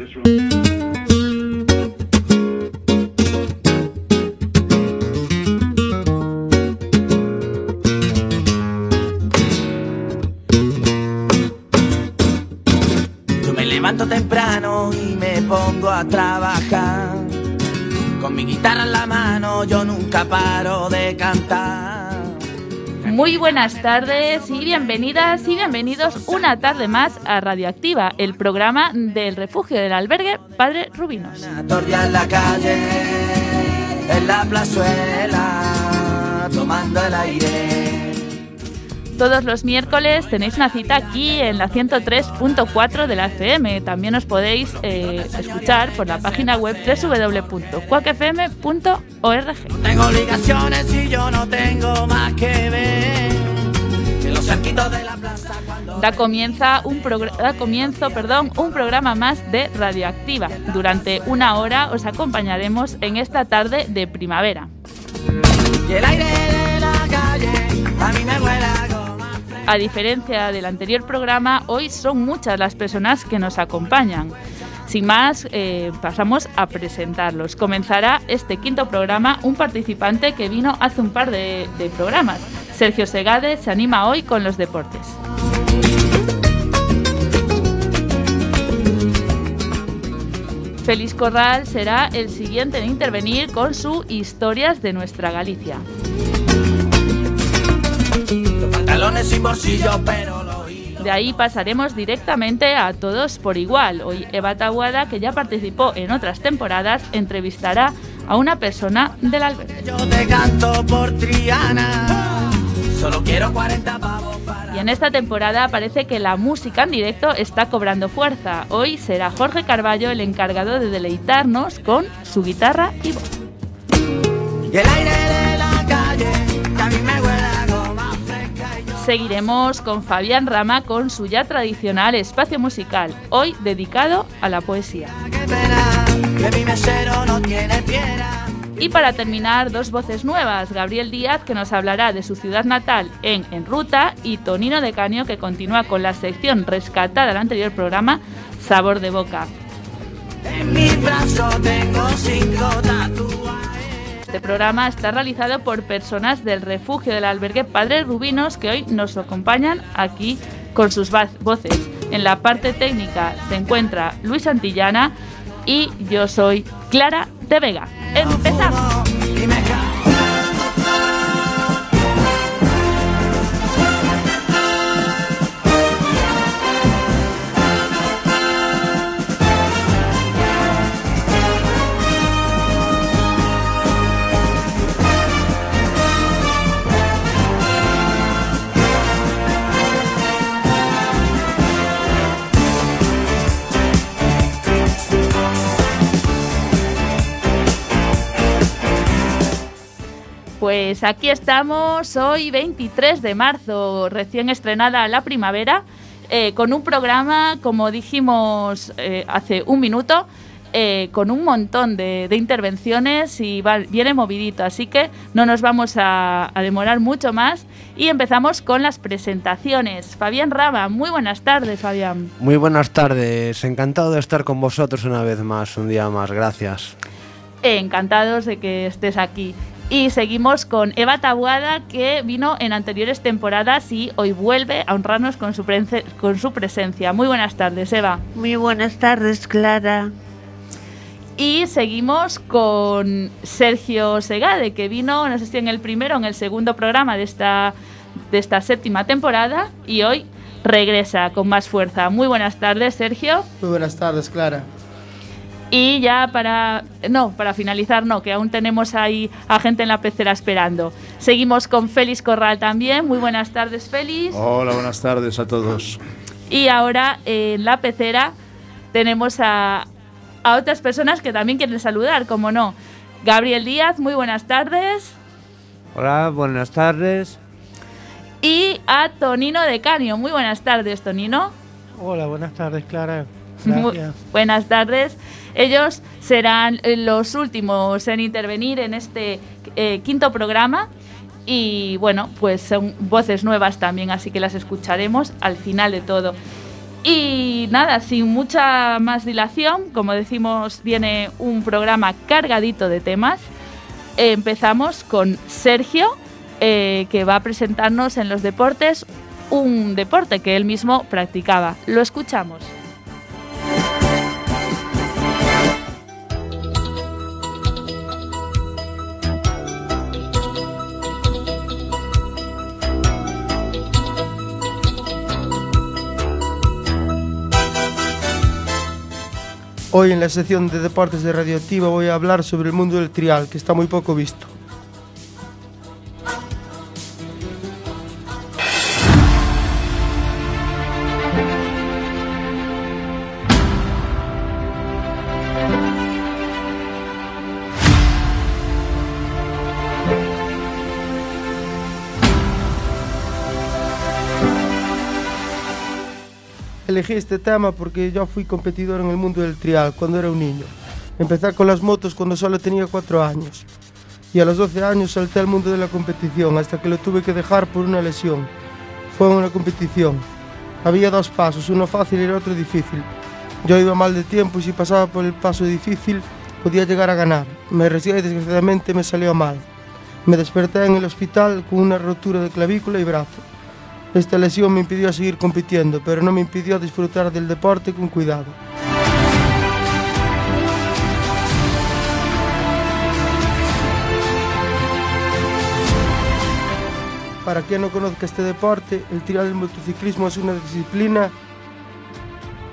Yo me levanto temprano y me pongo a trabajar. Con mi guitarra en la mano yo nunca paro de cantar. Muy buenas tardes y bienvenidas y bienvenidos una tarde más a Radioactiva, el programa del refugio del albergue Padre Rubinos. En la plazuela, tomando el aire. Todos los miércoles tenéis una cita aquí en la 103.4 de la FM. También os podéis eh, escuchar por la página web www.cuacfm.org. Tengo obligaciones y yo no tengo más que ver. Da, comienza un da comienzo perdón, un programa más de Radioactiva. Durante una hora os acompañaremos en esta tarde de primavera. Y el aire de la calle a mí me a diferencia del anterior programa, hoy son muchas las personas que nos acompañan. Sin más, eh, pasamos a presentarlos. Comenzará este quinto programa un participante que vino hace un par de, de programas. Sergio Segade se anima hoy con los deportes. Félix Corral será el siguiente en intervenir con su Historias de nuestra Galicia. Pantalones sin bolsillo, pero lo oí. De ahí pasaremos directamente a todos por igual. Hoy Eva Tabuada, que ya participó en otras temporadas, entrevistará a una persona del albergue. Yo te canto por Triana. Solo quiero 40 pavos para. Y en esta temporada parece que la música en directo está cobrando fuerza. Hoy será Jorge Carballo el encargado de deleitarnos con su guitarra y voz. Y el aire de Seguiremos con Fabián Rama con su ya tradicional espacio musical, hoy dedicado a la poesía. Y para terminar, dos voces nuevas. Gabriel Díaz, que nos hablará de su ciudad natal en En Ruta, y Tonino de Caño, que continúa con la sección rescatada del anterior programa, Sabor de Boca. En mi brazo tengo cinco tatuajes. Este programa está realizado por personas del refugio del albergue Padre Rubinos, que hoy nos acompañan aquí con sus voces. En la parte técnica se encuentra Luis Antillana y yo soy Clara de Vega. ¡Empezamos! Pues aquí estamos hoy 23 de marzo, recién estrenada la primavera, eh, con un programa, como dijimos eh, hace un minuto, eh, con un montón de, de intervenciones y va- viene movidito, así que no nos vamos a, a demorar mucho más y empezamos con las presentaciones. Fabián Rama, muy buenas tardes, Fabián. Muy buenas tardes, encantado de estar con vosotros una vez más, un día más, gracias. Encantados de que estés aquí. Y seguimos con Eva Tabuada, que vino en anteriores temporadas y hoy vuelve a honrarnos con su, con su presencia. Muy buenas tardes, Eva. Muy buenas tardes, Clara. Y seguimos con Sergio Segade, que vino, no sé si en el primero o en el segundo programa de esta, de esta séptima temporada y hoy regresa con más fuerza. Muy buenas tardes, Sergio. Muy buenas tardes, Clara. Y ya para. No, para finalizar, no, que aún tenemos ahí a gente en la pecera esperando. Seguimos con Félix Corral también. Muy buenas tardes, Félix. Hola, buenas tardes a todos. Y ahora en la pecera tenemos a, a otras personas que también quieren saludar, como no. Gabriel Díaz, muy buenas tardes. Hola, buenas tardes. Y a Tonino de Canio. Muy buenas tardes, Tonino. Hola, buenas tardes, Clara. Buenas tardes. Ellos serán eh, los últimos en intervenir en este eh, quinto programa. Y bueno, pues son voces nuevas también, así que las escucharemos al final de todo. Y nada, sin mucha más dilación, como decimos, viene un programa cargadito de temas. Empezamos con Sergio, eh, que va a presentarnos en los deportes un deporte que él mismo practicaba. Lo escuchamos. Hoy en la sección de deportes de Radioactiva voy a hablar sobre el mundo del trial, que está muy poco visto. Elegí este tema porque yo fui competidor en el mundo del trial cuando era un niño. Empecé con las motos cuando solo tenía 4 años. Y a los 12 años salté al mundo de la competición hasta que lo tuve que dejar por una lesión. Fue una competición. Había dos pasos, uno fácil y el otro difícil. Yo iba mal de tiempo y si pasaba por el paso difícil podía llegar a ganar. Me arriesgué y desgraciadamente me salió mal. Me desperté en el hospital con una rotura de clavícula y brazo. Esta lesión me impidió seguir compitiendo, pero no me impidió disfrutar del deporte con cuidado. Para quien no conozca este deporte, el trial del motociclismo es una disciplina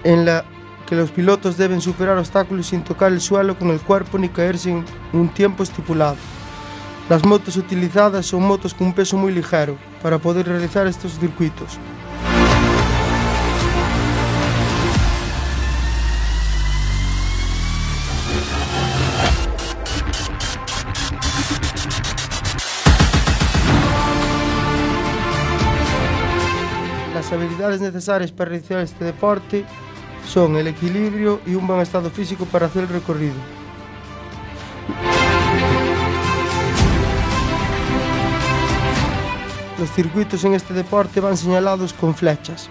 en la que los pilotos deben superar obstáculos sin tocar el suelo con el cuerpo ni caerse en un tiempo estipulado. Las motos utilizadas son motos con un peso muy ligero para poder realizar estos circuitos. Las habilidades necesarias para realizar este deporte son el equilibrio y un buen estado físico para hacer el recorrido. Los circuitos en este deporte van señalados con flechas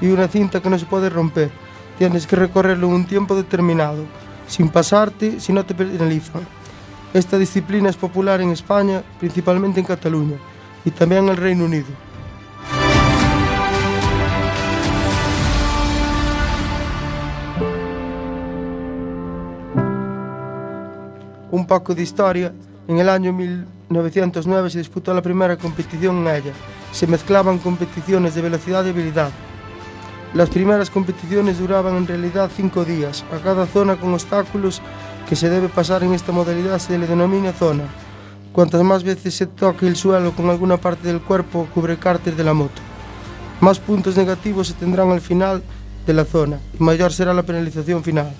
y una cinta que no se puede romper. Tienes que recorrerlo un tiempo determinado, sin pasarte si no te penalizan. Esta disciplina es popular en España, principalmente en Cataluña, y también en el Reino Unido. Un poco de historia. En el año 1909 se disputó la primera competición en ella. Se mezclaban competiciones de velocidad y habilidad. Las primeras competiciones duraban en realidad cinco días. A cada zona con obstáculos que se debe pasar en esta modalidad se le denomina zona. Cuantas más veces se toque el suelo con alguna parte del cuerpo cubre cárter de la moto. Más puntos negativos se tendrán al final de la zona y mayor será la penalización final.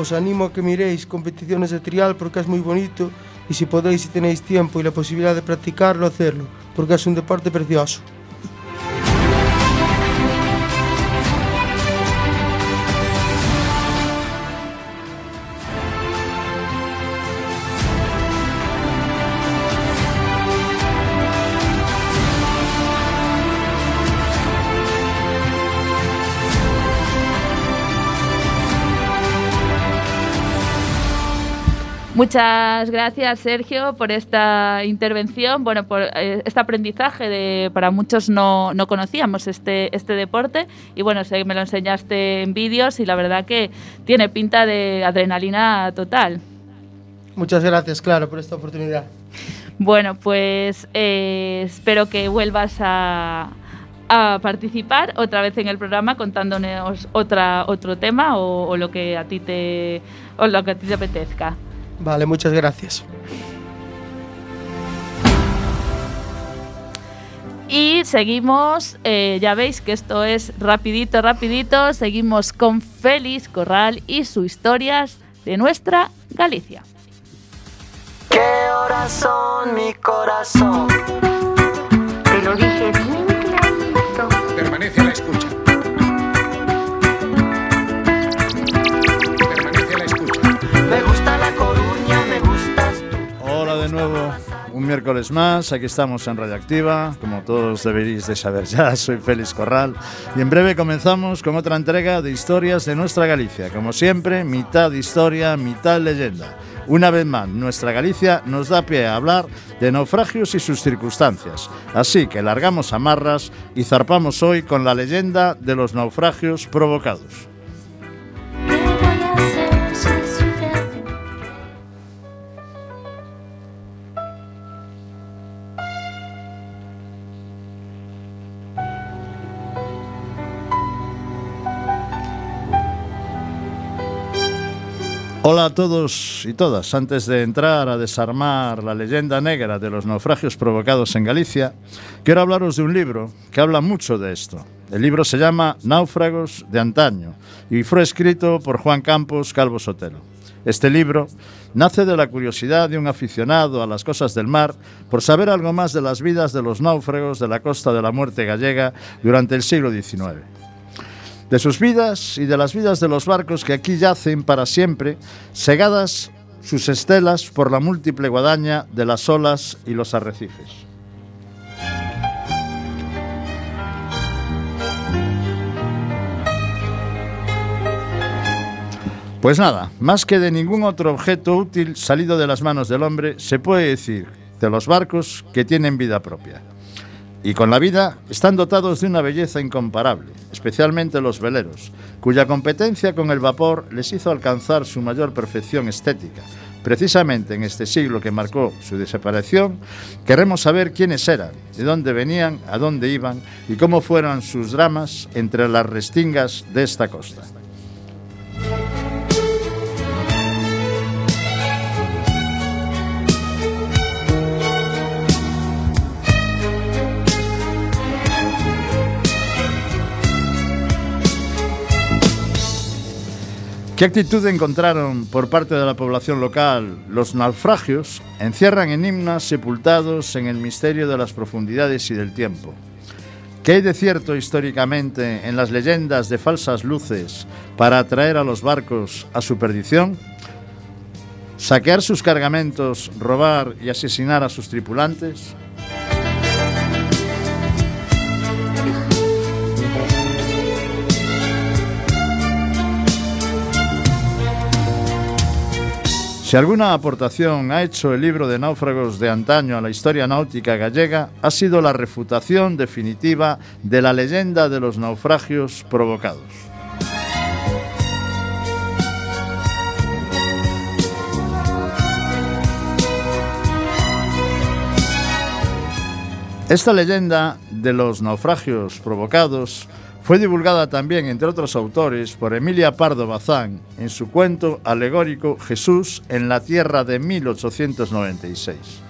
os animo a que miréis competiciones de trial porque es moi bonito e se podéis e tenéis tiempo e la posibilidad de practicarlo, hacerlo, porque es un deporte precioso. Muchas gracias, Sergio, por esta intervención, bueno, por eh, este aprendizaje de para muchos no, no conocíamos este, este deporte y bueno, sé que me lo enseñaste en vídeos y la verdad que tiene pinta de adrenalina total. Muchas gracias, claro, por esta oportunidad. Bueno, pues eh, espero que vuelvas a, a participar otra vez en el programa contándonos otra, otro tema o, o lo que a ti te o lo que a ti te apetezca. Vale, muchas gracias. Y seguimos, eh, ya veis que esto es rapidito, rapidito, seguimos con Félix Corral y sus historias de nuestra Galicia. ¿Qué horas son mi corazón? Te lo dije bien clarito. Permanece a la escucha. Miércoles más, aquí estamos en Radioactiva, como todos deberéis de saber ya, soy Félix Corral. Y en breve comenzamos con otra entrega de historias de nuestra Galicia, como siempre, mitad historia, mitad leyenda. Una vez más, nuestra Galicia nos da pie a hablar de naufragios y sus circunstancias, así que largamos amarras y zarpamos hoy con la leyenda de los naufragios provocados. Hola a todos y todas. Antes de entrar a desarmar la leyenda negra de los naufragios provocados en Galicia, quiero hablaros de un libro que habla mucho de esto. El libro se llama Náufragos de antaño y fue escrito por Juan Campos Calvo Sotelo. Este libro nace de la curiosidad de un aficionado a las cosas del mar por saber algo más de las vidas de los náufragos de la costa de la muerte gallega durante el siglo XIX de sus vidas y de las vidas de los barcos que aquí yacen para siempre, segadas sus estelas por la múltiple guadaña de las olas y los arrecifes. Pues nada, más que de ningún otro objeto útil salido de las manos del hombre, se puede decir de los barcos que tienen vida propia. Y con la vida están dotados de una belleza incomparable, especialmente los veleros, cuya competencia con el vapor les hizo alcanzar su mayor perfección estética. Precisamente en este siglo que marcó su desaparición, queremos saber quiénes eran, de dónde venían, a dónde iban y cómo fueron sus dramas entre las restingas de esta costa. ¿Qué actitud encontraron por parte de la población local los naufragios? Encierran enigmas sepultados en el misterio de las profundidades y del tiempo. ¿Qué hay de cierto históricamente en las leyendas de falsas luces para atraer a los barcos a su perdición? ¿Saquear sus cargamentos, robar y asesinar a sus tripulantes? Si alguna aportación ha hecho el libro de náufragos de antaño a la historia náutica gallega, ha sido la refutación definitiva de la leyenda de los naufragios provocados. Esta leyenda de los naufragios provocados fue divulgada también, entre otros autores, por Emilia Pardo Bazán en su cuento alegórico Jesús en la Tierra de 1896.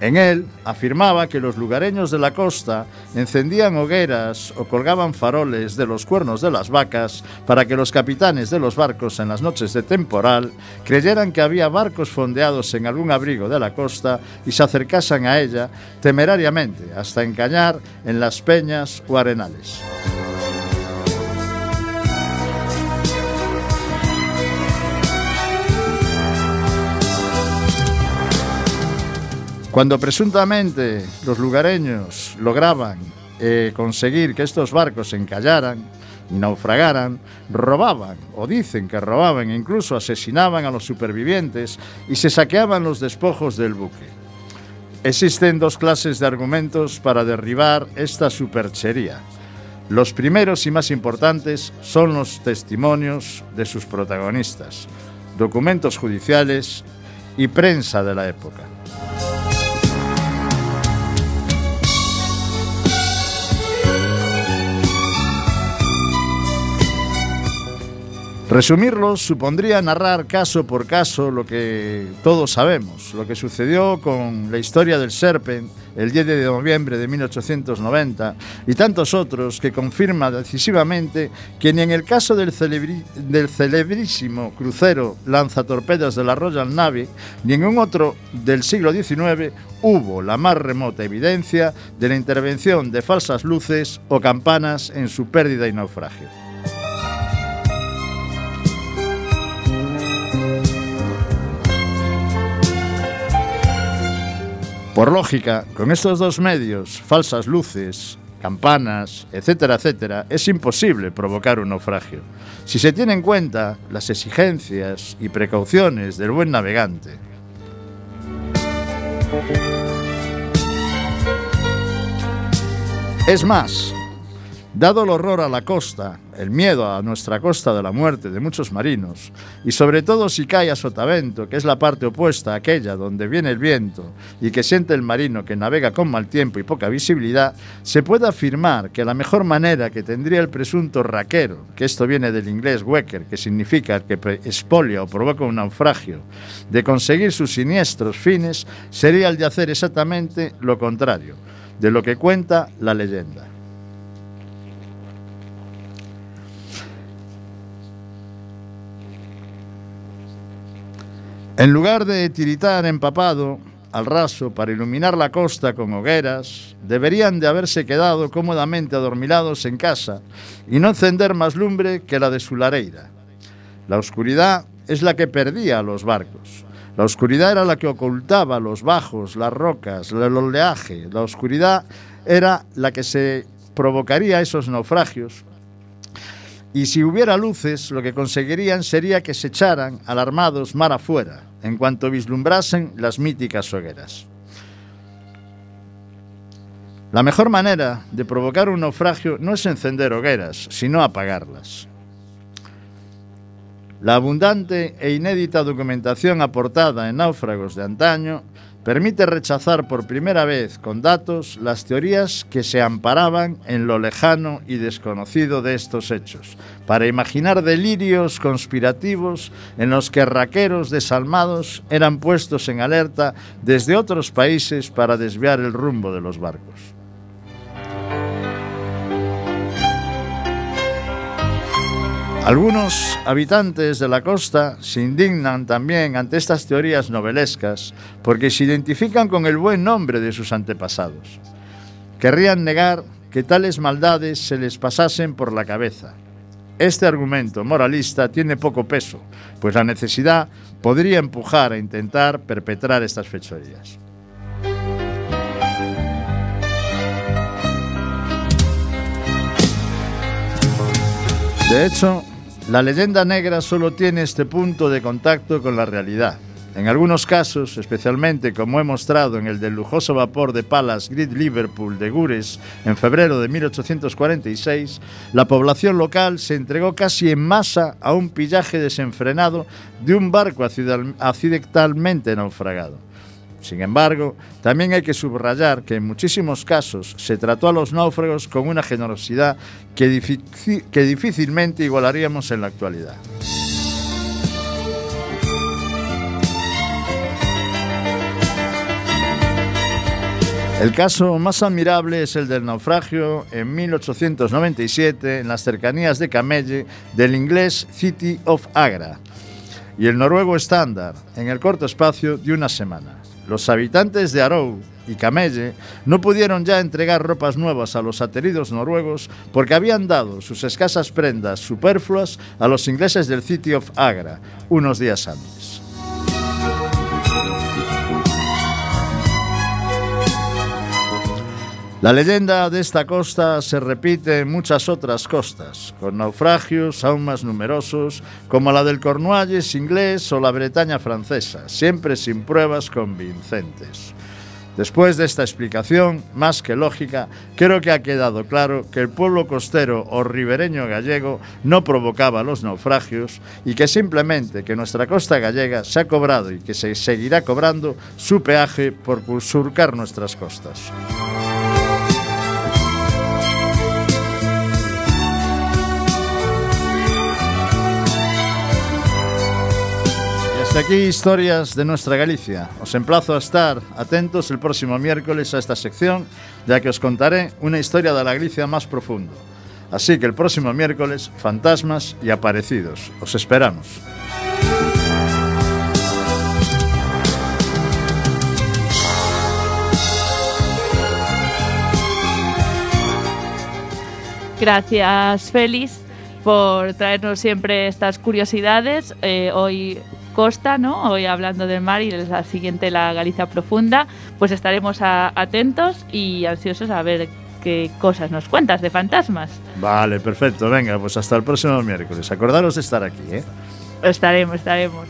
En él afirmaba que los lugareños de la costa encendían hogueras o colgaban faroles de los cuernos de las vacas para que los capitanes de los barcos en las noches de temporal creyeran que había barcos fondeados en algún abrigo de la costa y se acercasen a ella temerariamente hasta encañar en las peñas o arenales. Cuando presuntamente los lugareños lograban eh, conseguir que estos barcos se encallaran y naufragaran, robaban, o dicen que robaban, incluso asesinaban a los supervivientes y se saqueaban los despojos del buque. Existen dos clases de argumentos para derribar esta superchería. Los primeros y más importantes son los testimonios de sus protagonistas, documentos judiciales y prensa de la época. Resumirlos supondría narrar caso por caso lo que todos sabemos, lo que sucedió con la historia del Serpent el 10 de noviembre de 1890 y tantos otros que confirma decisivamente que ni en el caso del, del celebrísimo crucero lanzatorpedos de la Royal Navy ni en un otro del siglo XIX hubo la más remota evidencia de la intervención de falsas luces o campanas en su pérdida y naufragio. Por lógica, con estos dos medios, falsas luces, campanas, etcétera, etcétera, es imposible provocar un naufragio, si se tiene en cuenta las exigencias y precauciones del buen navegante. Es más, dado el horror a la costa, el miedo a nuestra costa de la muerte de muchos marinos, y sobre todo si cae a sotavento, que es la parte opuesta a aquella donde viene el viento y que siente el marino que navega con mal tiempo y poca visibilidad, se puede afirmar que la mejor manera que tendría el presunto raquero, que esto viene del inglés wecker, que significa el que expolia o provoca un naufragio, de conseguir sus siniestros fines, sería el de hacer exactamente lo contrario de lo que cuenta la leyenda. En lugar de tiritar empapado al raso para iluminar la costa con hogueras, deberían de haberse quedado cómodamente adormilados en casa y no encender más lumbre que la de su lareira. La oscuridad es la que perdía a los barcos. La oscuridad era la que ocultaba los bajos, las rocas, el oleaje. La oscuridad era la que se provocaría esos naufragios. Y si hubiera luces, lo que conseguirían sería que se echaran alarmados mar afuera, en cuanto vislumbrasen las míticas hogueras. La mejor manera de provocar un naufragio no es encender hogueras, sino apagarlas. La abundante e inédita documentación aportada en náufragos de antaño permite rechazar por primera vez con datos las teorías que se amparaban en lo lejano y desconocido de estos hechos, para imaginar delirios conspirativos en los que raqueros desalmados eran puestos en alerta desde otros países para desviar el rumbo de los barcos. Algunos habitantes de la costa se indignan también ante estas teorías novelescas porque se identifican con el buen nombre de sus antepasados. Querrían negar que tales maldades se les pasasen por la cabeza. Este argumento moralista tiene poco peso, pues la necesidad podría empujar a intentar perpetrar estas fechorías. De hecho, la leyenda negra solo tiene este punto de contacto con la realidad. En algunos casos, especialmente como he mostrado en el del lujoso vapor de palas Great Liverpool de Gures en febrero de 1846, la población local se entregó casi en masa a un pillaje desenfrenado de un barco accidentalmente naufragado. Sin embargo, también hay que subrayar que en muchísimos casos se trató a los náufragos con una generosidad que, difícilmente igualaríamos en la actualidad. El caso más admirable es el del naufragio en 1897 en las cercanías de Camelle del inglés City of Agra y el noruego Standard en el corto espacio de una semana. Los habitantes de Arou y Camelle no pudieron ya entregar ropas nuevas a los ateridos noruegos porque habían dado sus escasas prendas superfluas a los ingleses del City of Agra unos días antes. La leyenda de esta costa se repite en muchas otras costas, con naufragios aún más numerosos, como la del Cornualles inglés o la Bretaña francesa, siempre sin pruebas convincentes. Después de esta explicación, más que lógica, creo que ha quedado claro que el pueblo costero o ribereño gallego no provocaba los naufragios y que simplemente que nuestra costa gallega se ha cobrado y que se seguirá cobrando su peaje por surcar nuestras costas. Hasta aquí historias de nuestra Galicia. Os emplazo a estar atentos el próximo miércoles a esta sección, ya que os contaré una historia de la Galicia más profundo. Así que el próximo miércoles, fantasmas y aparecidos. Os esperamos. Gracias, Félix, por traernos siempre estas curiosidades. Eh, hoy Costa, ¿no? Hoy hablando del mar y la siguiente la Galicia profunda. pues estaremos a- atentos y ansiosos a ver qué cosas nos cuentas de fantasmas. Vale, perfecto. Venga, pues hasta el próximo miércoles. Acordaros de estar aquí, ¿eh? Estaremos, estaremos.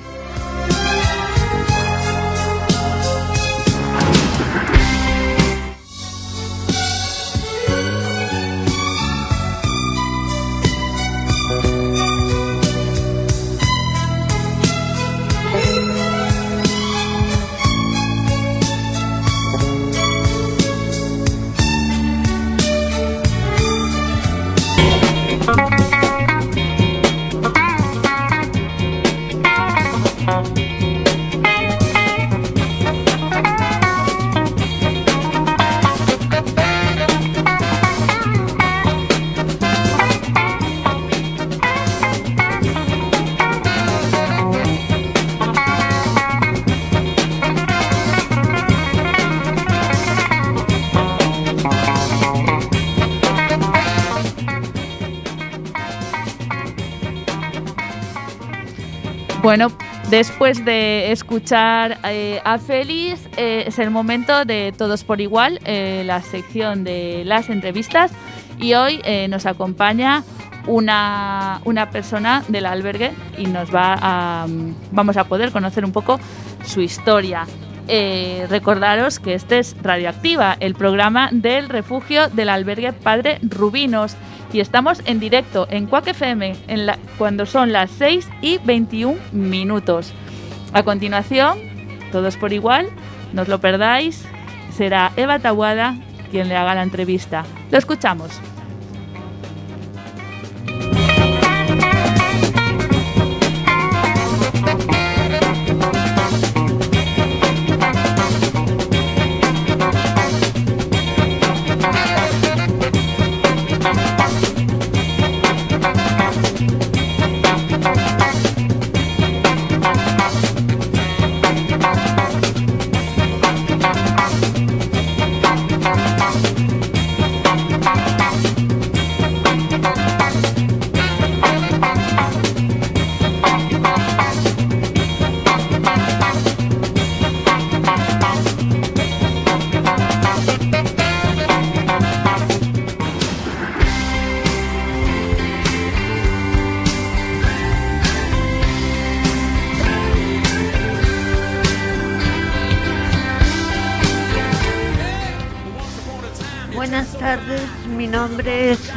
Después de escuchar eh, a Félix, eh, es el momento de Todos por Igual, eh, la sección de las entrevistas. Y hoy nos acompaña una, una persona del albergue y nos va mm, vamos a poder conocer un poco su historia. Recordaros que este es Radioactiva, el programa del refugio del albergue Padre Rubinos. Y estamos en directo en Quack FM cuando son las 6 y 21 minutos. A continuación, todos por igual, no os lo perdáis, será Eva Tabuada quien le haga la entrevista. Lo escuchamos.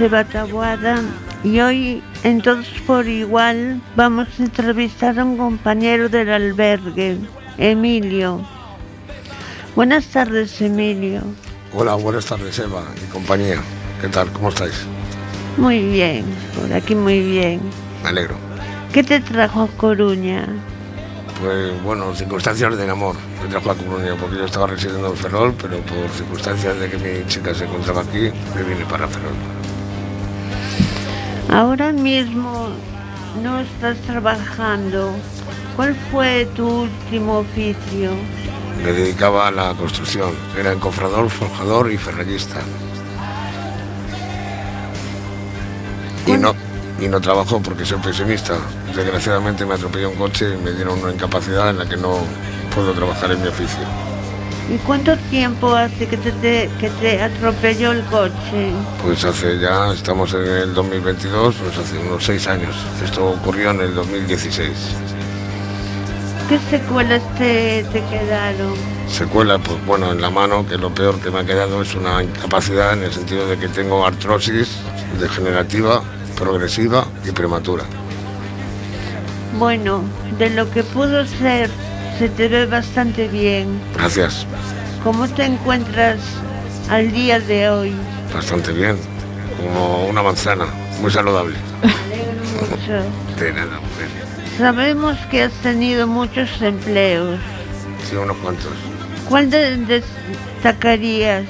Eva Taboada y hoy en Todos por Igual vamos a entrevistar a un compañero del albergue, Emilio. Buenas tardes, Emilio. Hola, buenas tardes Eva y compañía. ¿Qué tal? ¿Cómo estáis? Muy bien, por aquí muy bien. Me alegro. ¿Qué te trajo a Coruña? Pues bueno, circunstancias del amor. Me trajo a Coruña porque yo estaba residiendo en Ferrol, pero por circunstancias de que mi chica se encontraba aquí, me vine para Ferrol. Ahora mismo no estás trabajando. ¿Cuál fue tu último oficio? Me dedicaba a la construcción. Era encofrador, forjador y ferrallista. Y no, y no trabajo porque soy pensionista. Desgraciadamente me atropelló un coche y me dieron una incapacidad en la que no puedo trabajar en mi oficio. ¿Y cuánto tiempo hace que te, te- que te atropelló el coche? Pues hace ya, estamos en el 2022, pues hace unos seis años. Esto ocurrió en el 2016. ¿Qué secuelas te, te quedaron? Secuela, pues bueno, en la mano, que lo peor que me ha quedado es una incapacidad en el sentido de que tengo artrosis degenerativa, progresiva y prematura. Bueno, de lo que pudo ser, se te ve bastante bien. Gracias, ¿Cómo te encuentras al día de hoy? bastante bien. Como una manzana, muy saludable. Mucho. De nada, mujer. Sabemos que has tenido muchos empleos. Sí, unos cuantos. ¿Cuál de- destacarías?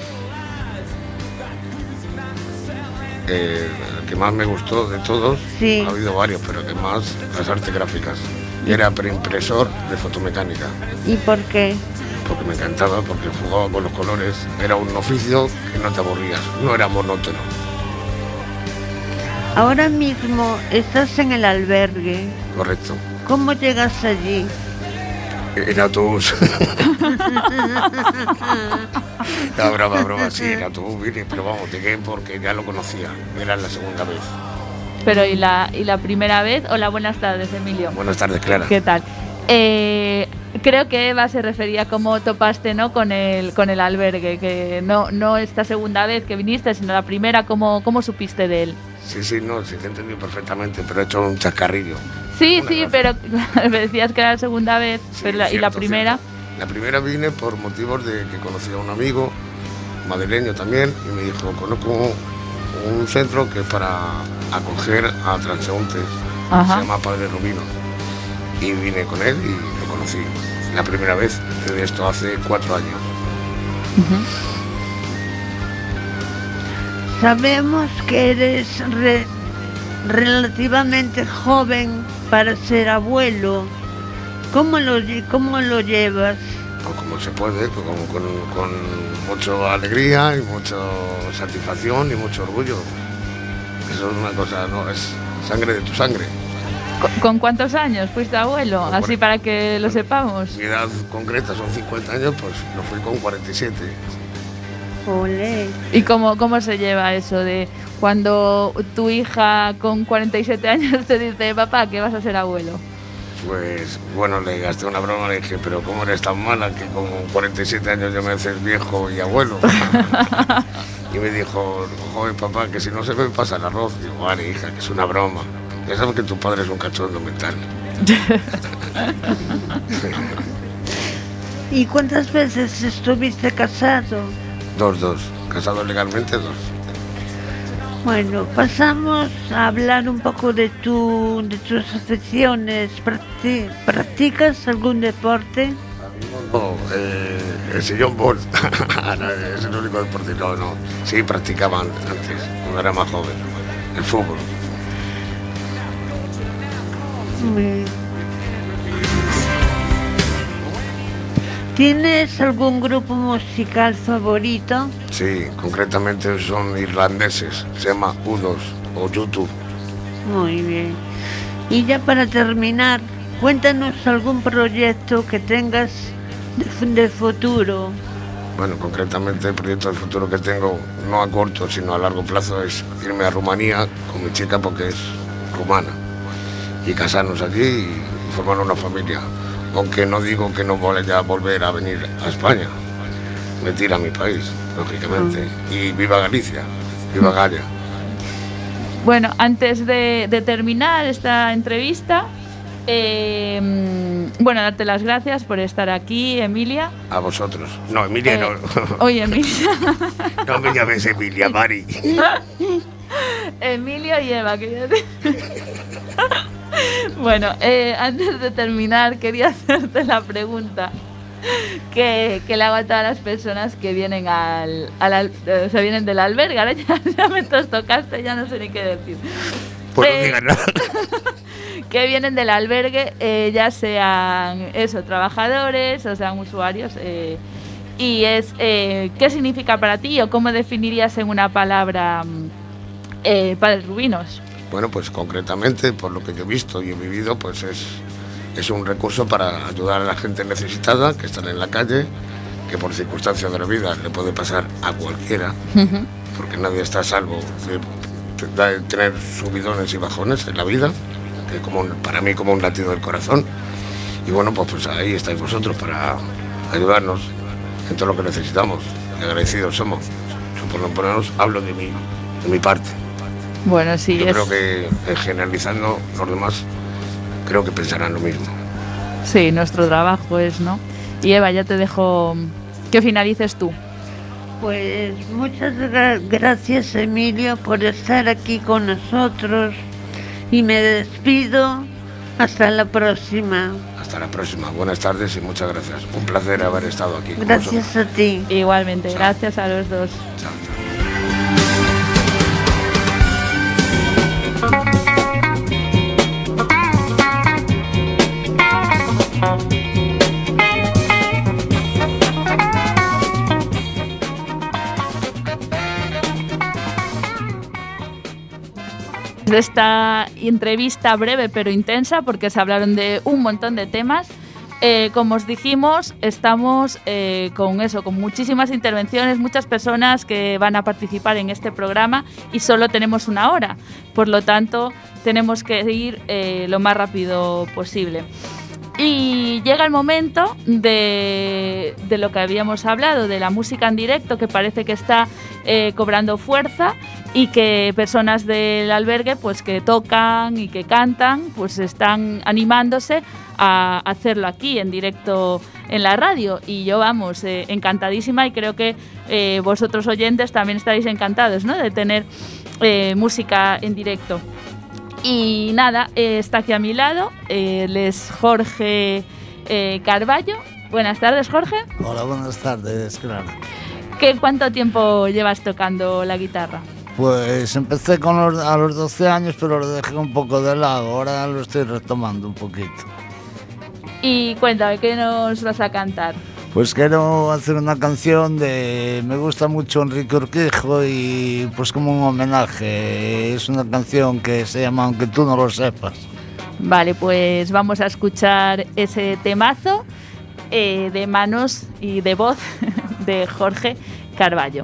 Eh, el que más me gustó de todos, Sí. ha habido varios, pero el que más, las artes gráficas. Y era preimpresor de fotomecánica. ¿Y por qué? porque me encantaba, porque jugaba con los colores. Era un oficio que no te aburrías, no era monótono. Ahora mismo estás en el albergue. Correcto. ¿Cómo llegas allí? En autobús. no, broma, broma, sí, en autobús vine, pero vamos, llegué porque ya lo conocía. Era la segunda vez. Pero ¿y la, ¿y la primera vez? Hola, buenas tardes, Emilio. Buenas tardes, Clara. ¿Qué tal? Eh, creo que Eva se refería a cómo topaste ¿no? con, el, con el albergue, que no, no esta segunda vez que viniste, sino la primera, ¿cómo, cómo supiste de él? Sí, sí, no, sí, te he entendido perfectamente, pero he hecho un chascarrillo. Sí, Una sí, gracia. pero me decías que era la segunda vez, Sí, pero la- y la primera. cierto. La primera vine por motivos de que conocí a un amigo, madrileño también, y me dijo, conozco un, centro que es para acoger a transeúntes, Ajá. se llama Padre Rubino. Y vine con él y lo conocí. La primera vez, de esto hace cuatro años. Sabemos que eres re- relativamente joven para ser abuelo. ¿Cómo lo, cómo lo llevas? Pues como se puede, pues con, con, con mucha alegría y mucha satisfacción y mucho orgullo. Eso es una cosa, no, es sangre de tu sangre. ¿Con, cuántos años fuiste abuelo? Con Así para que lo sepamos. Mi edad concreta son 50 años, pues lo fui con 47. Olé. ¿Y cómo, cómo se lleva eso de cuando tu hija con 47 años te dice, papá, que vas a ser abuelo? Pues bueno, le gasté una broma, le dije, pero ¿cómo eres tan mala que con 47 años ya me haces viejo y abuelo? y me dijo, joder papá, que si no se me pasa el arroz. Digo, vale hija, que es una broma. Ya sabes que tu padre es un cachondo mental. ¿Y cuántas veces estuviste casado? Dos, dos. Casado legalmente, dos. Bueno, pasamos a hablar un poco de, tu, de tus aficiones. Practi- ¿Practicas algún deporte? No, eh, el sillón. No, es el único deporte. No, no. Sí, practicaba an- antes, cuando era más joven. El fútbol. Muy- ¿Tienes algún grupo musical favorito? Sí, concretamente son irlandeses. Se llama U2 o YouTube. Muy bien. Y ya para terminar, cuéntanos algún proyecto que tengas de, de futuro. Bueno, concretamente el proyecto de futuro que tengo, no a corto, sino a largo plazo, es irme a Rumanía con mi chica porque es rumana. Y casarnos allí y formar una familia. Aunque no digo que no vaya a volver a venir a España. Me tira a mi país, lógicamente. Y viva Galicia, viva Galia. Bueno, antes de, de terminar esta entrevista, eh, mm, bueno, darte las gracias por estar aquí, Emilia. A vosotros. No, Emilia Eh, no. Oye, Emilia. no me llames Emilia, Mari. Emilio y Eva, quería decir. bueno, eh, antes de terminar, quería hacerte la pregunta que, que le hago a todas las personas que vienen al, al al- o sea, vienen del albergue. Ahora ya, ya me tocaste, ya no sé ni qué decir. Pues no Eh, digas nada. que vienen del albergue, eh, ya sean eso, trabajadores o sean usuarios. eh, y es, eh, ¿qué significa para ti o cómo definirías en una palabra mm, eh, Padres Rubinos? Bueno, pues concretamente, por lo que yo he visto y he vivido, pues es, es un recurso para ayudar a la gente necesitada que están en la calle, que por circunstancias de la vida le puede pasar a cualquiera, porque nadie está a salvo de, tener subidones y bajones en la vida, que como para mí como un latido del corazón. Y bueno, pues, pues ahí estáis vosotros para ayudarnos en todo lo que necesitamos. Y agradecidos somos. Por no ponernos, hablo de mí, de mi parte. Bueno, sí, Yo es, creo que eh, generalizando los demás, creo que pensarán lo mismo. sí, nuestro trabajo es, ¿no? Y Eva, ya te dejo que finalices tú. Pues muchas gra- gracias Emilio por estar aquí con nosotros y me despido hasta la próxima. Hasta la próxima. Buenas tardes y muchas gracias. Un placer haber estado aquí. con Gracias a ti. Igualmente, gracias a los dos. Chao, chao. De esta entrevista breve pero intensa porque se hablaron de un montón de temas. Eh, como os dijimos, estamos eh, con eso, con muchísimas intervenciones, muchas personas que van a participar en este programa y solo tenemos una hora. Por lo tanto, tenemos que ir eh, lo más rápido posible. Y llega el momento de, de lo que habíamos hablado, de la música en directo, que parece que está eh, cobrando fuerza y que personas del albergue, pues que tocan y que cantan, pues están animándose a hacerlo aquí en directo en la radio. Y yo, vamos, eh, encantadísima y creo que eh, vosotros oyentes también estaréis encantados ¿no? de tener eh, música en directo. Y nada, está aquí a mi lado, él es Jorge Carballo. Buenas tardes, Jorge. Hola, buenas tardes, claro. ¿Qué, ¿Cuánto tiempo llevas tocando la guitarra? Pues empecé con los- a los 12 años, pero lo dejé un poco de lado. Ahora lo estoy retomando un poquito. Y cuéntame, ¿qué nos vas a cantar? Pues quiero hacer una canción de... Me gusta mucho Enrique Urquijo y pues como un homenaje. Es una canción que se llama Aunque tú no lo sepas. Vale, pues vamos a escuchar ese temazo eh, de manos y de voz de Jorge Carballo.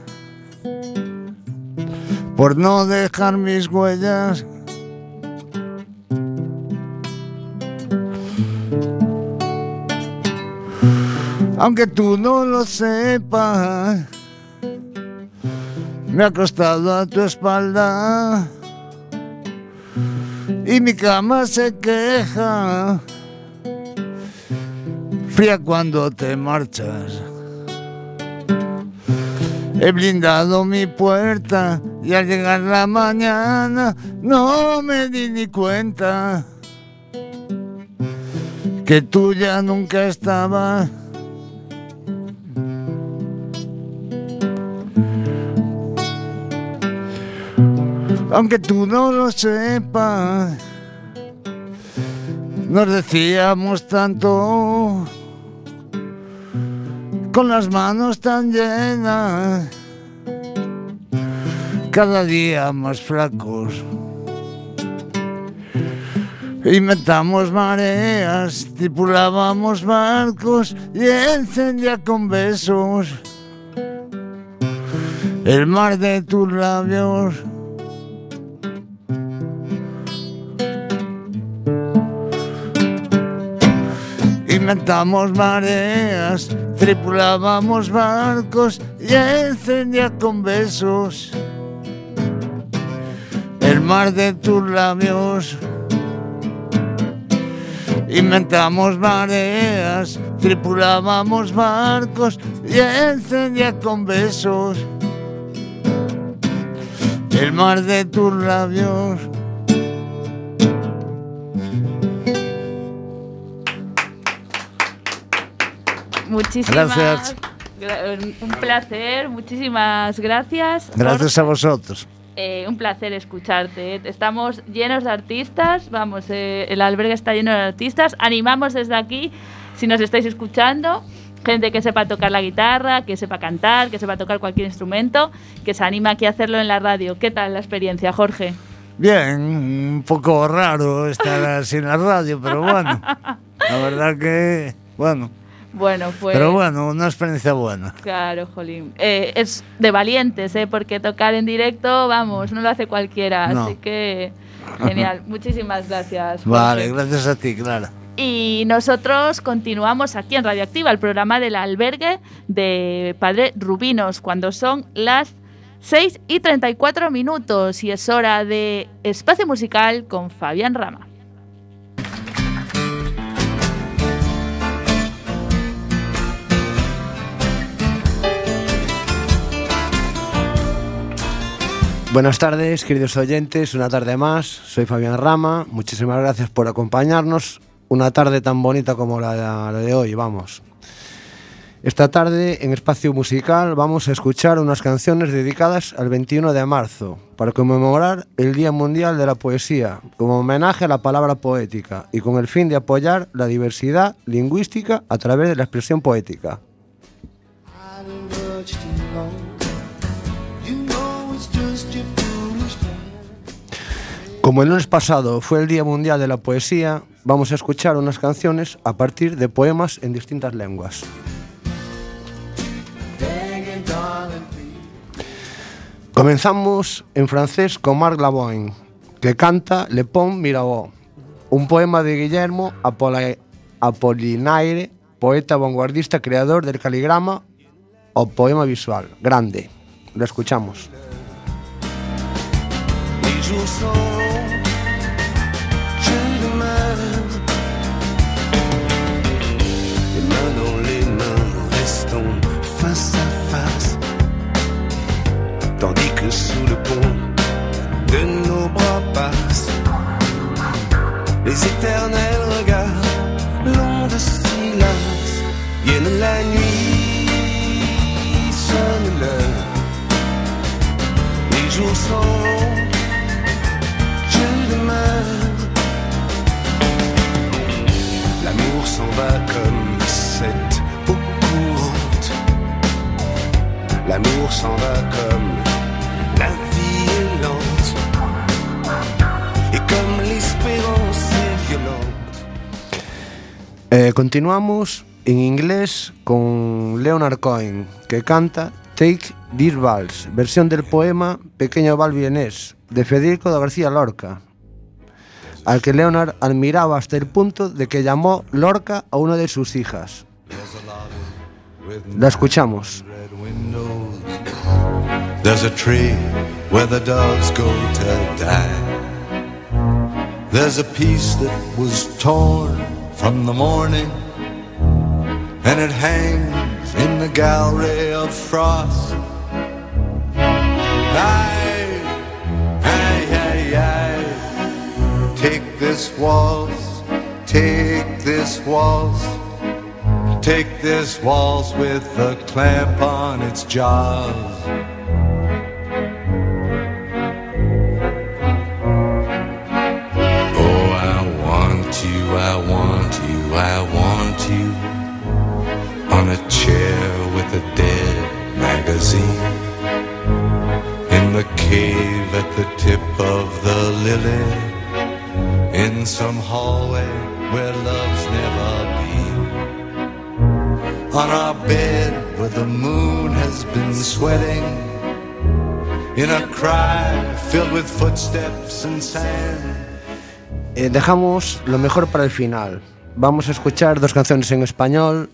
por no dejar mis huellas. Aunque tú no lo sepas, me ha acostado a tu espalda y mi cama se queja, fría cuando te marchas. He blindado mi puerta y al llegar la mañana no me di ni cuenta que tú ya nunca estabas. Aunque tú no lo sepas, nos decíamos tanto con las manos tan llenas, cada día más flacos. Inventamos mareas, tripulábamos barcos y encendía con besos el mar de tus labios. Inventamos mareas, tripulábamos barcos y encendía con besos mar de tus labios. Inventamos mareas, tripulábamos barcos y encendía con besos el mar de tus labios. Muchísimas Gracias. gra- Un placer, muchísimas gracias. Gracias a vosotros. Eh, un placer escucharte. ¿eh? Estamos llenos de artistas, vamos, eh, el albergue está lleno de artistas. Animamos desde aquí, si nos estáis escuchando, gente que sepa tocar la guitarra, que sepa cantar, que sepa tocar cualquier instrumento, que se anima aquí a hacerlo en la radio. ¿Qué tal la experiencia, Jorge? Bien, un poco raro estar así en la radio, pero bueno, la verdad que, bueno, Bueno, pues... pero bueno, una experiencia buena. Claro, Jolín. Eh, es de valientes, ¿eh? porque tocar en directo, vamos, no lo hace cualquiera. No. Así que, genial. Muchísimas gracias. Jorge. Vale, gracias a ti, Clara. Y nosotros continuamos aquí en Radioactiva, el programa del albergue de Padre Rubinos, cuando son las 6 y 34 minutos y es hora de espacio musical con Fabián Rama. Buenas tardes, queridos oyentes, una tarde más. Soy Fabián Rama. Muchísimas gracias por acompañarnos. Una tarde tan bonita como la, de hoy, vamos. Esta tarde en Espacio Musical vamos a escuchar unas canciones dedicadas al 21 de marzo para conmemorar el Día Mundial de la Poesía, como homenaje a la palabra poética y con el fin de apoyar la diversidad lingüística a través de la expresión poética. Como el lunes pasado fue el Día Mundial de la Poesía, vamos a escuchar unas canciones a partir de poemas en distintas lenguas. Comenzamos en francés con Marc Lavoine, que canta Le Pont Mirabeau, un poema de Guillermo Apollinaire, poeta vanguardista creador del caligrama o poema visual. Grande. Lo escuchamos. Les éternels regards longs de silence. Vienne la nuit, sonne l'heure. Les jours sont longs, je demeure. L'amour s'en va comme cette eau courante. L'amour s'en va comme Eh, continuamos en inglés con Leonard Cohen, que canta Take This Vals, versión del poema Pequeño Val vienés, de Federico de García Lorca, al que Leonard admiraba hasta el punto de que llamó Lorca a una de sus hijas. La escuchamos. There's a tree where the dogs go to die. There's a piece that was torn from the morning, and it hangs in the gallery of frost. Aye, aye, aye, aye. Take this waltz, take this waltz, take this waltz with a clamp on its jaws. I want you on a chair with a dead magazine. In the cave at the tip of the lily. In some hallway where love's never been. On our bed where the moon has been sweating. In a cry filled with footsteps and sand. Eh, dejamos lo mejor para el final. Vamos a escuchar dos canciones en español.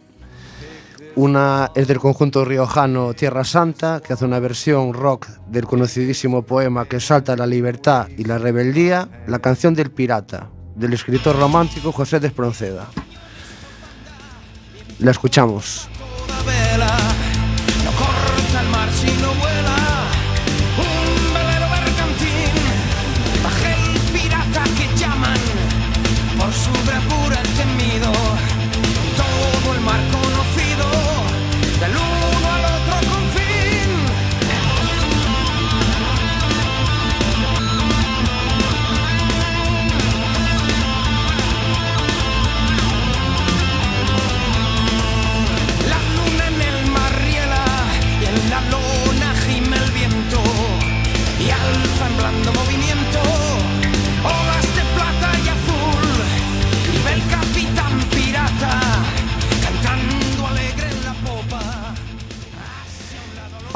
Una es del conjunto riojano Tierra Santa, que hace una versión rock del conocidísimo poema que salta la libertad y la rebeldía, La canción del pirata, del escritor romántico José de Espronceda. La escuchamos. no corta el mar si no vuela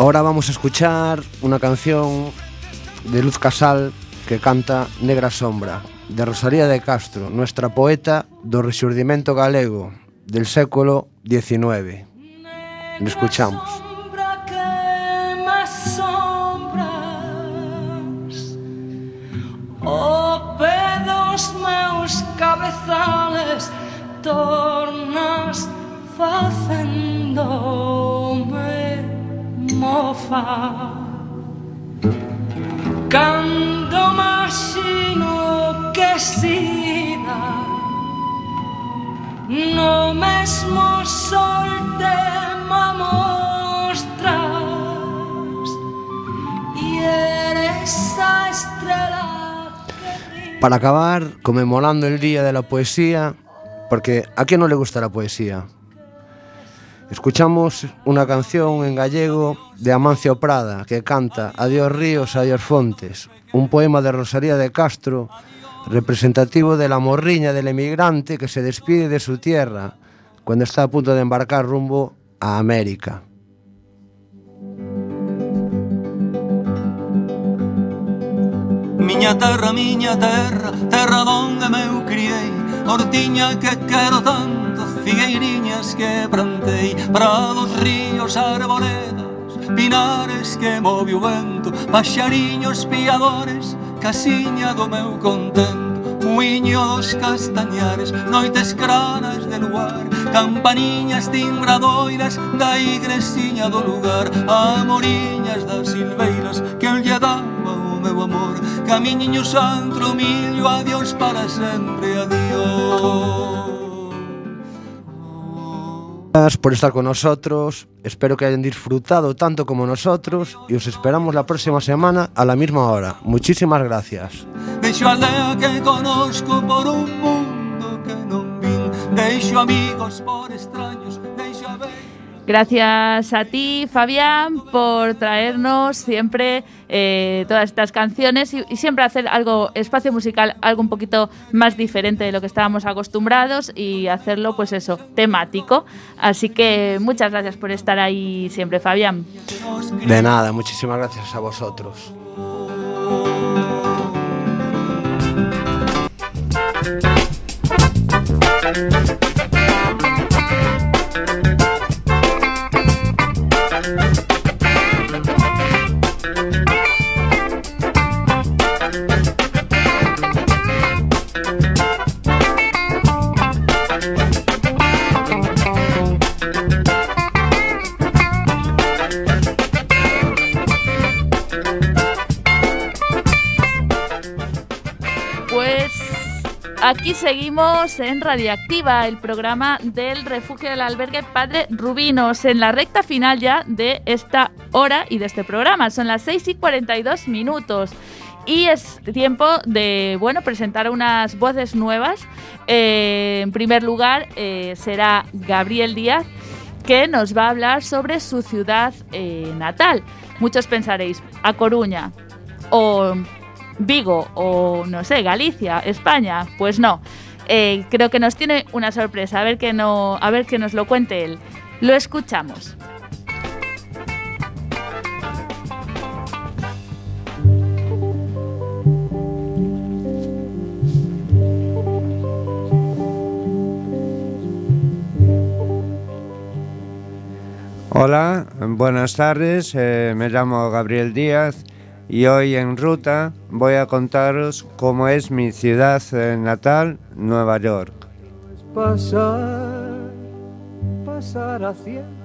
Ahora vamos a escuchar una canción de Luz Casal que canta Negra Sombra, de Rosalía de Castro, nuestra poeta do rexurdimento galego del século XIX. Lo escuchamos. O oh, pedos meus cabezales tornas facendome No Para acabar, conmemorando el Día de la Poesía, porque ¿a quién no le gusta la poesía? Escuchamos unha canción en gallego de Amancio Prada que canta Adiós ríos, adiós fontes, un poema de Rosalía de Castro representativo de la morriña del emigrante que se despide de su tierra cuando está a punto de embarcar rumbo a América. Miña terra, miña terra, terra donde meu criei, hortiña que quero tanto figueiriñas que plantei Prados, ríos, arboredas, pinares que move o vento Paxariños piadores, casiña do meu contento Muiño dos castañares, noites cranas de luar Campaniñas timbradoiras da igresiña do lugar Amoriñas das silveiras que el lle daba o meu amor Camiñiño santro, millo, adiós para sempre, adiós. Gracias por estar con nosotros, espero que hayan disfrutado tanto como nosotros y os esperamos la próxima semana a la misma hora. Muchísimas gracias. Por extraños, Gracias a ti, Fabián, por traernos siempre eh, todas estas canciones y, y siempre hacer algo, espacio musical, algo un poquito más diferente de lo que estábamos acostumbrados y hacerlo, pues eso, temático. Así que muchas gracias por estar ahí siempre, Fabián. De nada, muchísimas gracias a vosotros. Aquí seguimos en Radiactiva, el programa del refugio del albergue Padre Rubinos, en la recta final ya de esta hora y de este programa. Son las 6 y 42 minutos. Y es tiempo de, bueno, presentar unas voces nuevas. Eh, en primer lugar, eh, será Gabriel Díaz, que nos va a hablar sobre su ciudad eh, natal. Muchos pensaréis, A Coruña o Vigo o no sé, Galicia, España. Pues no. Eh, creo que nos tiene una sorpresa. A ver que no, a ver que nos lo cuente él. Lo escuchamos. Hola, buenas tardes, eh, me llamo Gabriel Díaz y hoy en ruta voy a contaros cómo es mi ciudad natal, Nueva York. haciendo.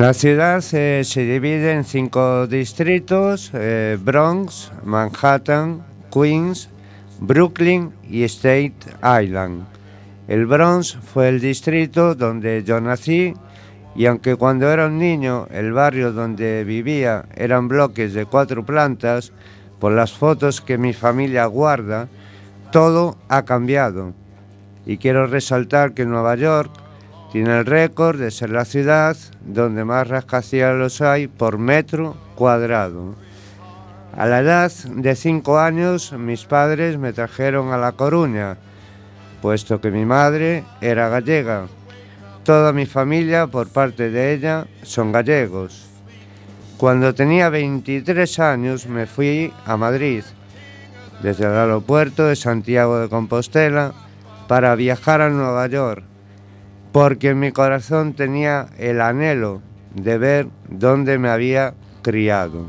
La ciudad se divide en cinco distritos, eh, Bronx, Manhattan, Queens, Brooklyn y State Island. El Bronx fue el distrito donde yo nací y aunque cuando era un niño el barrio donde vivía eran bloques de cuatro plantas, por las fotos que mi familia guarda, todo ha cambiado. Y quiero resaltar que Nueva York tiene el récord de ser la ciudad donde más rascacielos hay por metro cuadrado. A la edad de cinco años, mis padres me trajeron a La Coruña, puesto que mi madre era gallega. Toda mi familia, por parte de ella, son gallegos. Cuando tenía 23 años me fui a Madrid, desde el aeropuerto de Santiago de Compostela, para viajar a Nueva York porque en mi corazón tenía el anhelo de ver dónde me había criado.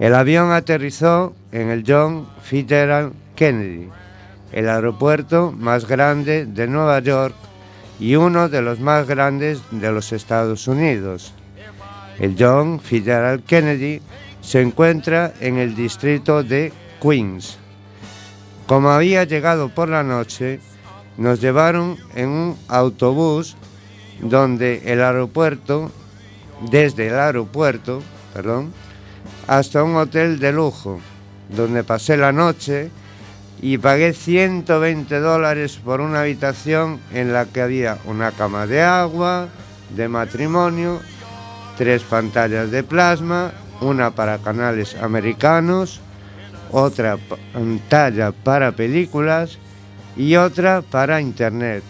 El avión aterrizó en el John Fitzgerald Kennedy, el aeropuerto más grande de Nueva York y uno de los más grandes de los Estados Unidos. El John Fitzgerald Kennedy se encuentra en el distrito de Queens. Como había llegado por la noche, nos llevaron en un autobús donde el aeropuerto, desde el aeropuerto, perdón, hasta un hotel de lujo, donde pasé la noche y pagué 120 dólares por una habitación en la que había una cama de agua, de matrimonio, tres pantallas de plasma, una para canales americanos, otra pantalla para películas y otra para internet.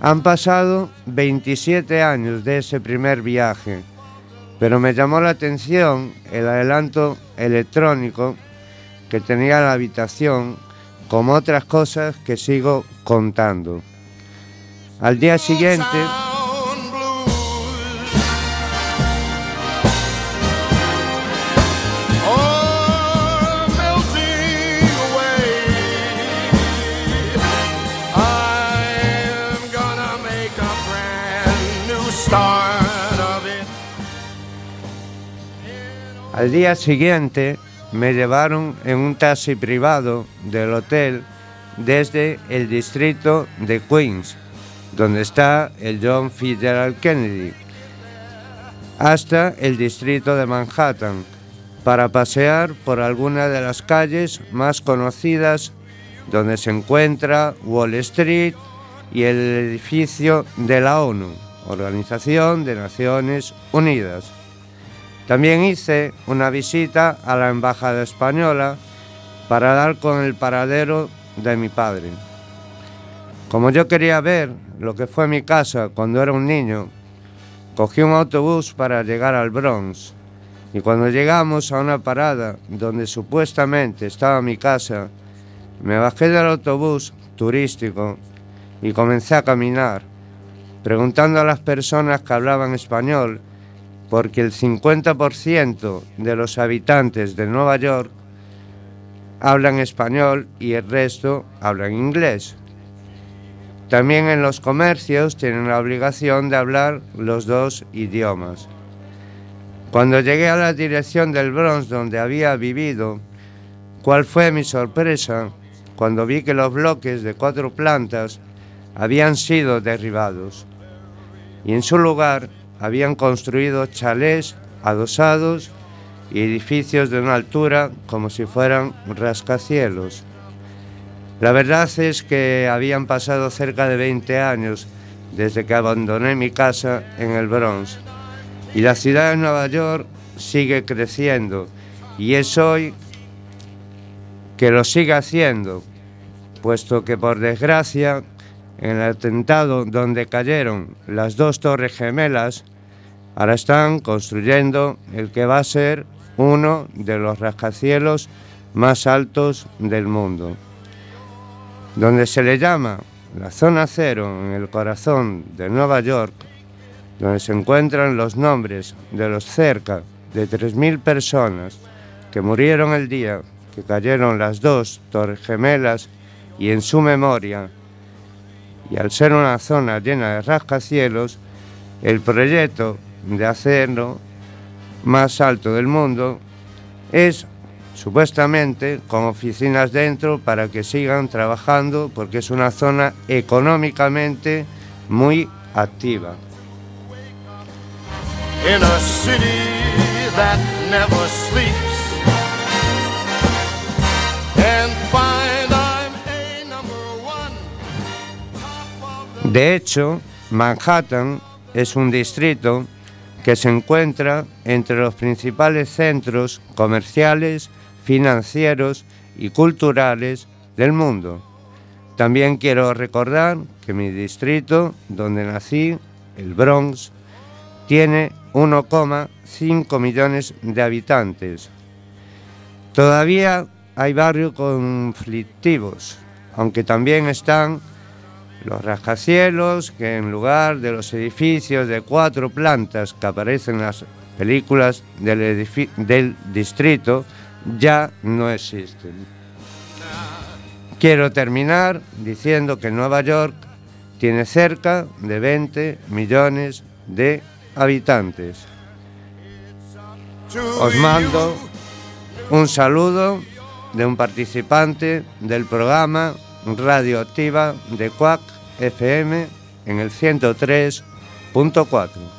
Han pasado 27 años de ese primer viaje, pero me llamó la atención el adelanto electrónico que tenía la habitación, como otras cosas que sigo contando. Al día siguiente, Al día siguiente me llevaron en un taxi privado del hotel desde el distrito de Queens, donde está el John Fitzgerald Kennedy, hasta el distrito de Manhattan, para pasear por alguna de las calles más conocidas donde se encuentra Wall Street y el edificio de la ONU, Organización de Naciones Unidas. También hice una visita a la Embajada Española para dar con el paradero de mi padre. Como yo quería ver lo que fue mi casa cuando era un niño, cogí un autobús para llegar al Bronx. Y cuando llegamos a una parada donde supuestamente estaba mi casa, me bajé del autobús turístico y comencé a caminar, preguntando a las personas que hablaban español, porque el 50% de los habitantes de Nueva York hablan español y el resto hablan inglés. También en los comercios tienen la obligación de hablar los dos idiomas. Cuando llegué a la dirección del Bronx donde había vivido, ¿cuál fue mi sorpresa cuando vi que los bloques de cuatro plantas habían sido derribados y en su lugar habían construido chalés adosados y edificios de una altura como si fueran rascacielos. La verdad es que habían pasado cerca de 20 años desde que abandoné mi casa en el Bronx y la ciudad de Nueva York sigue creciendo y es hoy que lo sigue haciendo, puesto que por desgracia en el atentado donde cayeron las dos torres gemelas, ahora están construyendo el que va a ser uno de los rascacielos más altos del mundo, donde se le llama la zona cero en el corazón de Nueva York, donde se encuentran los nombres de los cerca de 3.000 personas que murieron el día que cayeron las dos torres gemelas y en su memoria, y al ser una zona llena de rascacielos, el proyecto de hacerlo más alto del mundo es supuestamente con oficinas dentro para que sigan trabajando porque es una zona económicamente muy activa. De hecho, Manhattan es un distrito que se encuentra entre los principales centros comerciales, financieros y culturales del mundo. También quiero recordar que mi distrito, donde nací, el Bronx, tiene 1,5 millones de habitantes. Todavía hay barrios conflictivos, aunque también están los rascacielos, que en lugar de los edificios de cuatro plantas que aparecen en las películas del, del distrito ya no existen. Quiero terminar diciendo que Nueva York tiene cerca de 20 millones de habitantes. Os mando un saludo de un participante del programa Radioactiva de Quack FM en el 103.4.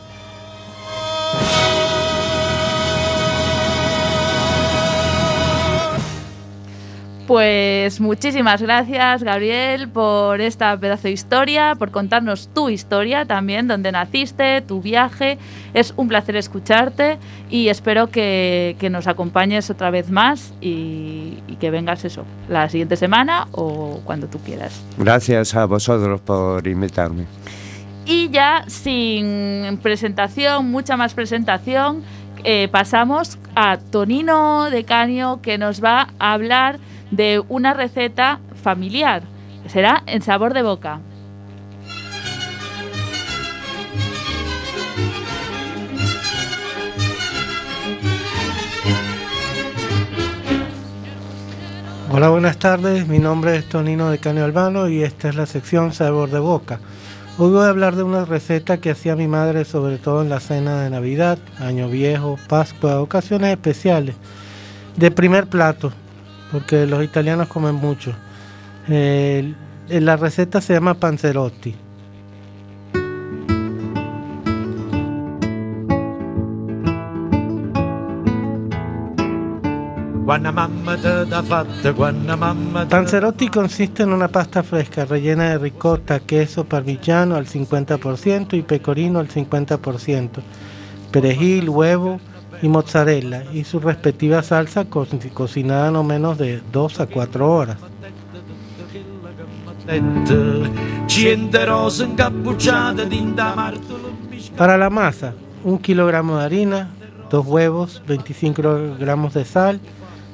Pues muchísimas gracias, Gabriel, por esta pedazo de historia, por contarnos tu historia también, donde naciste, tu viaje. Es un placer escucharte y espero que, que nos acompañes otra vez más y, y que vengas eso, la siguiente semana o cuando tú quieras. Gracias a vosotros por invitarme. Y ya sin presentación, mucha más presentación, eh, pasamos a Tonino de Canio que nos va a hablar de una receta familiar. Será en sabor de boca. Hola, buenas tardes. Mi nombre es Tonino de Canio Albano y esta es la sección Sabor de Boca. Hoy voy a hablar de una receta que hacía mi madre, sobre todo en la cena de Navidad, Año Viejo, Pascua, ocasiones especiales. De primer plato, porque los italianos comen mucho. Eh, la receta se llama panzerotti. Panzerotti consiste en una pasta fresca rellena de ricota, queso parmigiano al 50% y pecorino al 50%, perejil, huevo y mozzarella y su respectiva salsa co- cocinada no menos de 2 a 4 horas. Para la masa, un kilogramo de harina, dos huevos, 25 gramos de sal,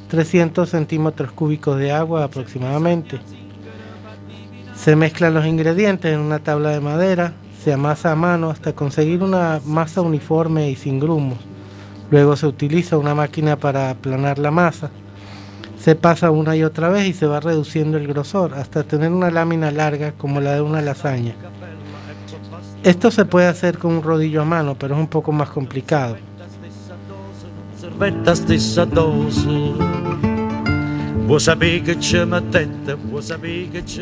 300 centímetros cúbicos de agua aproximadamente. Se mezclan los ingredientes en una tabla de madera, se amasa a mano hasta conseguir una masa uniforme y sin grumos. Luego se utiliza una máquina para aplanar la masa. Se pasa una y otra vez y se va reduciendo el grosor hasta tener una lámina larga como la de una lasaña. Esto se puede hacer con un rodillo a mano, pero es un poco más complicado.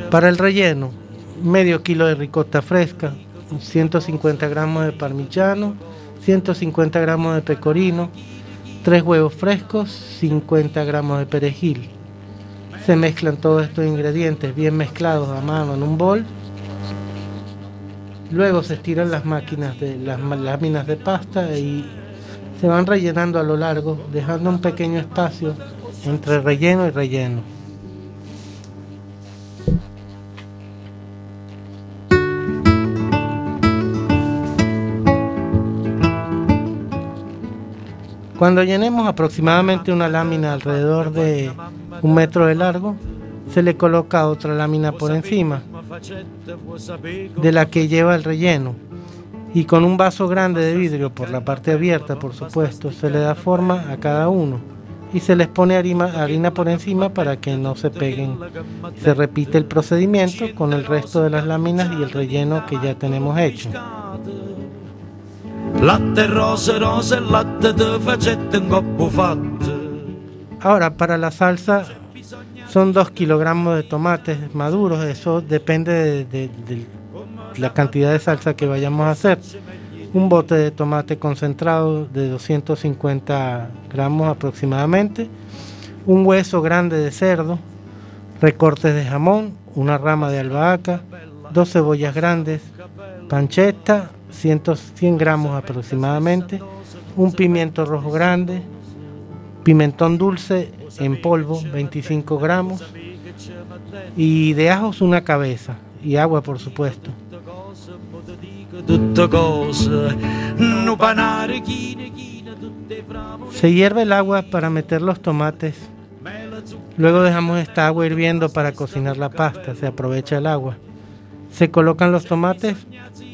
Para el relleno, medio kilo de ricota fresca, 150 gramos de parmigiano, 150 gramos de pecorino, 3 huevos frescos, 50 gramos de perejil. Se mezclan todos estos ingredientes bien mezclados a mano en un bol. Luego se estiran las máquinas de las láminas de pasta y se van rellenando a lo largo, dejando un pequeño espacio entre relleno y relleno. Cuando llenemos aproximadamente una lámina alrededor de un metro de largo, se le coloca otra lámina por encima de la que lleva el relleno y con un vaso grande de vidrio por la parte abierta, por supuesto, se le da forma a cada uno y se les pone harina, por encima para que no se peguen. Se repite el procedimiento con el resto de las láminas y el relleno que ya tenemos hecho. Latte rose, rose, latte te facette un coppo. Ahora, para la salsa son 2 kilogramos de tomates maduros, eso depende de, de- de la cantidad de salsa que vayamos a hacer. Un bote de tomate concentrado de 250 gramos aproximadamente, un hueso grande de cerdo, recortes de jamón, una rama de albahaca, dos cebollas grandes, pancetta, 100, 100 gramos aproximadamente, un pimiento rojo grande, pimentón dulce en polvo, 25 gramos, y de ajos una cabeza, y agua por supuesto. Se hierve el agua para meter los tomates. Luego dejamos esta agua hirviendo para cocinar la pasta, se aprovecha el agua. Se colocan los tomates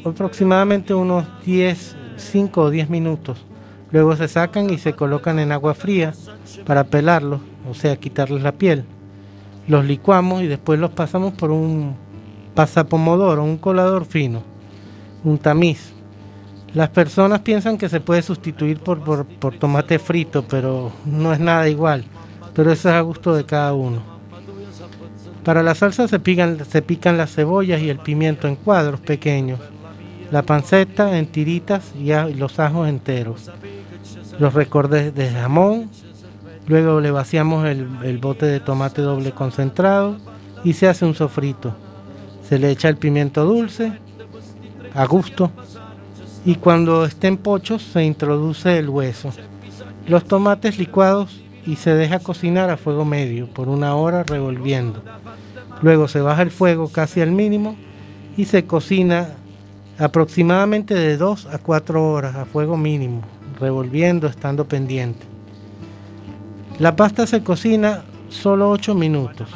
aproximadamente unos 10, 5 o 10 minutos Luego se sacan y se colocan en agua fría para pelarlos, o sea, quitarles la piel. Los licuamos y después los pasamos por un pasapomodoro, un colador fino, un tamiz. Las personas piensan que se puede sustituir por, por, por tomate frito, pero no es nada igual. Pero eso es a gusto de cada uno. Para la salsa se pican, las cebollas y el pimiento en cuadros pequeños, la panceta en tiritas y los ajos enteros, los recortes de jamón, luego le vaciamos el, el bote de tomate doble concentrado y se hace un sofrito. Se le echa el pimiento dulce a gusto y cuando estén pochos se introduce el hueso, los tomates licuados y se deja cocinar a fuego medio por una hora revolviendo. Luego se baja el fuego casi al mínimo y se cocina aproximadamente de 2 a 4 horas a fuego mínimo, revolviendo, estando pendiente. La pasta se cocina solo 8 minutos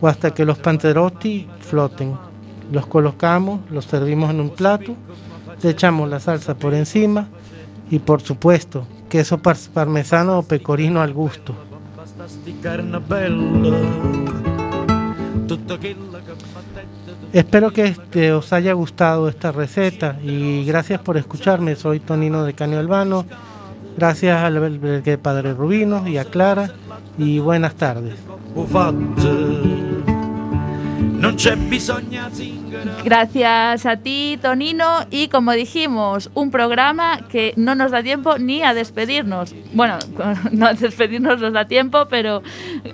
o hasta que los panzerotti floten. Los colocamos, los servimos en un plato, le echamos la salsa por encima y por supuesto queso par- parmesano o pecorino al gusto. Espero que este, os haya gustado esta receta y gracias por escucharme. Soy Tonino de Caño Albano. Gracias al Padre Rubino y a Clara y buenas tardes. Gracias a ti, Tonino. Y como dijimos, un programa que no nos da tiempo ni a despedirnos. Bueno, no a despedirnos nos da tiempo, pero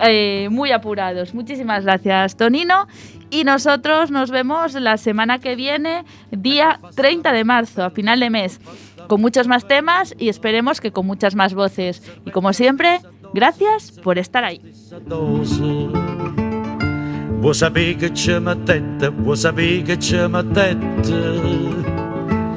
eh, muy apurados. Muchísimas gracias, Tonino. Y nosotros nos vemos la semana que viene, día 30 de marzo, a final de mes, con muchos más temas y esperemos que con muchas más voces. Y como siempre, gracias por estar ahí. Vuoi sapere che c'è una tetta? Vuoi sapere che c'è una tetta?